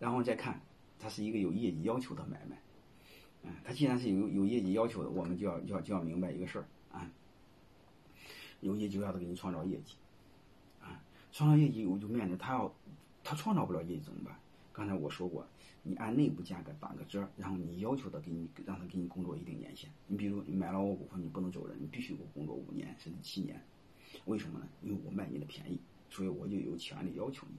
然后再看，它是一个有业绩要求的买卖。嗯，它既然是有有业绩要求的，我们就要要就要明白一个事儿啊，有业绩就要给你创造业绩，啊，创造业绩我就面临他要他创造不了业绩怎么办？刚才我说过，你按内部价格打个折，然后你要求他给你让他给你工作一定年限。你比如你买了我股份，你不能走人，你必须给我工作五年甚至七年。为什么呢？因为我卖你的便宜，所以我就有权利要求你。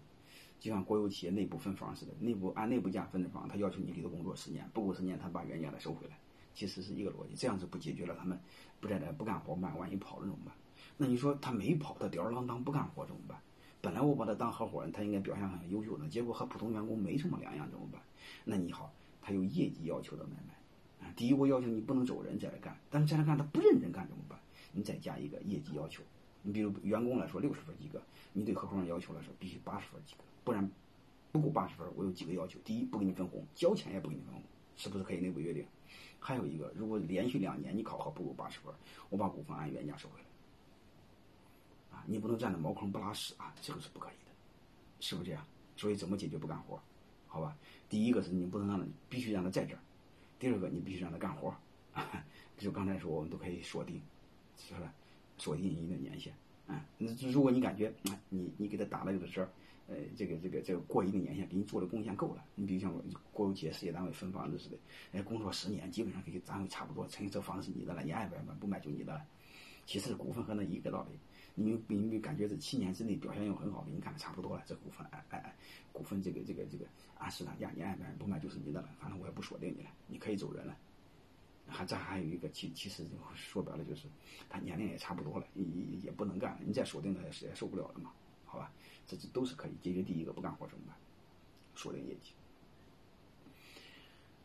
就像国有企业内部分房似的，内部按内部价分的房，他要求你给他工作十年，不够十年，他把原价再收回来，其实是一个逻辑。这样子不解决了他们不在这不干活嘛？万一跑了怎么办？那你说他没跑，他吊儿郎当不干活怎么办？本来我把他当合伙人，他应该表现很优秀的，结果和普通员工没什么两样，怎么办？那你好，他有业绩要求的买卖啊。第一，我要求你不能走人再来干，但是再来干他不认真干怎么办？你再加一个业绩要求。你比如员工来说六十分及格，你对合伙人要求来说必须八十分及格，不然不够八十分，我有几个要求：第一，不给你分红，交钱也不给你分红，是不是可以内部约定？还有一个，如果连续两年你考核不够八十分，我把股份按原价收回来。啊，你不能占着茅坑不拉屎啊，这个是不可以的，是不是这样？所以怎么解决不干活？好吧，第一个是你不能让他必须让他在这儿，第二个你必须让他干活。就刚才说，我们都可以锁定，是吧？锁定一定的年限，啊，那如果你感觉啊，你你给他打了这个折，呃，这个这个这个过一定年限，给你做的贡献够了，你比如像国有企业、事业单位分房子似的，哎，工作十年，基本上给单位差不多，成这房子是你的了，你爱不买，不买就你的了。其实股份和那一个道理，你你你感觉这七年之内表现又很好，给你看差不多了，这股份哎哎哎，股份这个这个这个按市场价，你爱买不买就是你的了，反正我也不锁定你了，你可以走人了。还这还有一个，其其实说白了就是，他年龄也差不多了，也也也不能干了，你再锁定他也受不了了嘛，好吧？这这都是可以解决。第一个不干活怎么办？锁定业绩。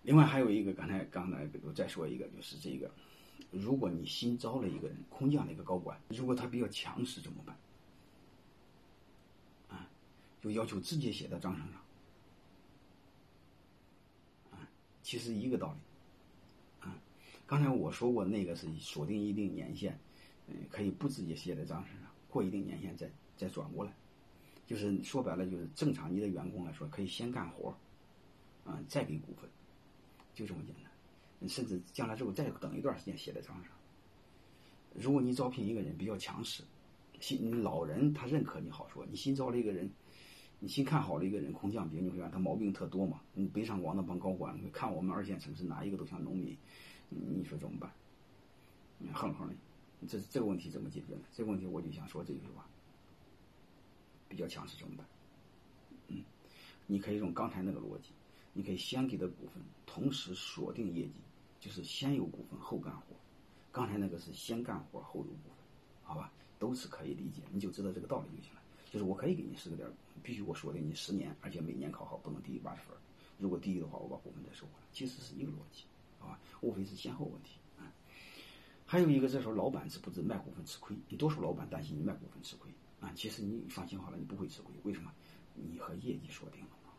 另外还有一个，刚才刚才我再说一个，就是这个，如果你新招了一个人，空降的一个高管，如果他比较强势怎么办？啊，就要求直接写在章程上。啊，其实一个道理。啊刚才我说过，那个是锁定一定年限，嗯，可以不直接写在章程上，过一定年限再再转过来，就是说白了就是正常你的员工来说，可以先干活，啊，再给股份，就这么简单，甚至将来之后再等一段时间写在章上。如果你招聘一个人比较强势，新老人他认可你好说，你新招了一个人，你新看好了一个人空降兵，你会发现他毛病特多嘛？你北上广那帮高管，看我们二线城市哪一个都像农民。你说怎么办？你哼哼的，这这个问题怎么解决呢？这个问题我就想说这句话：比较强势怎么办？嗯，你可以用刚才那个逻辑，你可以先给他股份，同时锁定业绩，就是先有股份后干活。刚才那个是先干活后有股份，好吧？都是可以理解，你就知道这个道理就行了。就是我可以给你十个点，必须我锁定你十年，而且每年考好不能低于八十分。如果低于的话，我把股份再收回来。其实是一个逻辑。好吧，无非是先后问题啊。还有一个，这时候老板知不知卖股份吃亏？你多数老板担心你卖股份吃亏。其实你放心好了，你不会吃亏。为什么？你和业绩锁定了嘛。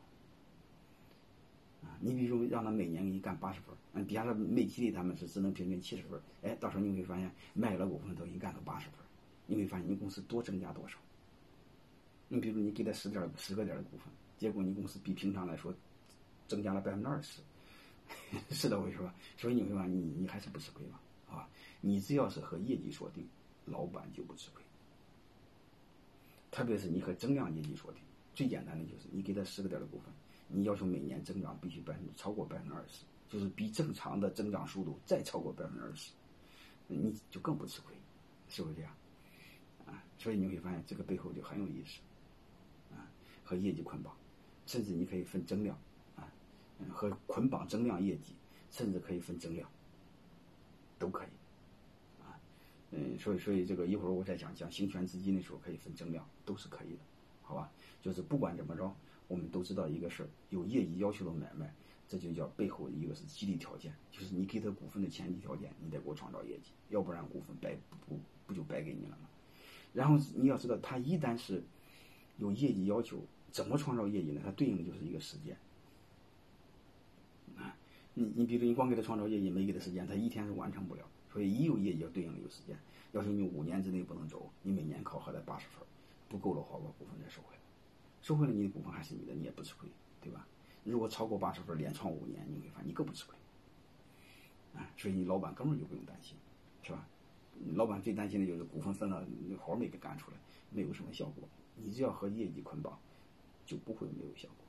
啊，你比如让他每年给你干八十分，嗯，底下的没激励他们是只能平均七十分。哎，到时候你会发现卖了股份都给你干到八十分，你会发现你公司多增加多少？你比如你给他十点十个点的股份，结果你公司比平常来说增加了百分之二十。是的，我说，所以你会发现，你你还是不吃亏嘛，啊，你只要是和业绩锁定，老板就不吃亏。特别是你和增量业绩锁定，最简单的就是你给他十个点的股份，你要求每年增长必须百分之超过百分之二十，就是比正常的增长速度再超过百分之二十，你就更不吃亏，是不是这样？啊，所以你会发现这个背后就很有意思，啊，和业绩捆绑，甚至你可以分增量。啊和捆绑增量业绩，甚至可以分增量，都可以，嗯，所以所以这个一会儿我再讲讲行权资金的时候，可以分增量，都是可以的，好吧？就是不管怎么着，我们都知道一个事儿，有业绩要求的买卖，这就叫背后一个是激励条件，就是你给他股份的前提条件，你得给我创造业绩，要不然股份白不不就白给你了吗？然后你要知道，他一旦是有业绩要求，怎么创造业绩呢？它对应的就是一个时间啊。你你比如你光给他创造业绩，没给他时间，他一天是完成不了。所以一有业绩要对应的有时间，要求你五年之内不能走，你每年考核在八十分，不够的话，我股份再收回来，收回来你的股份还是你的，你也不吃亏，对吧？如果超过八十分，连创五年，你会发现你更不吃亏。啊，所以你老板根本就不用担心，是吧？老板最担心的就是股份分了，活没给干出来，没有什么效果。你只要和业绩捆绑，就不会没有效果。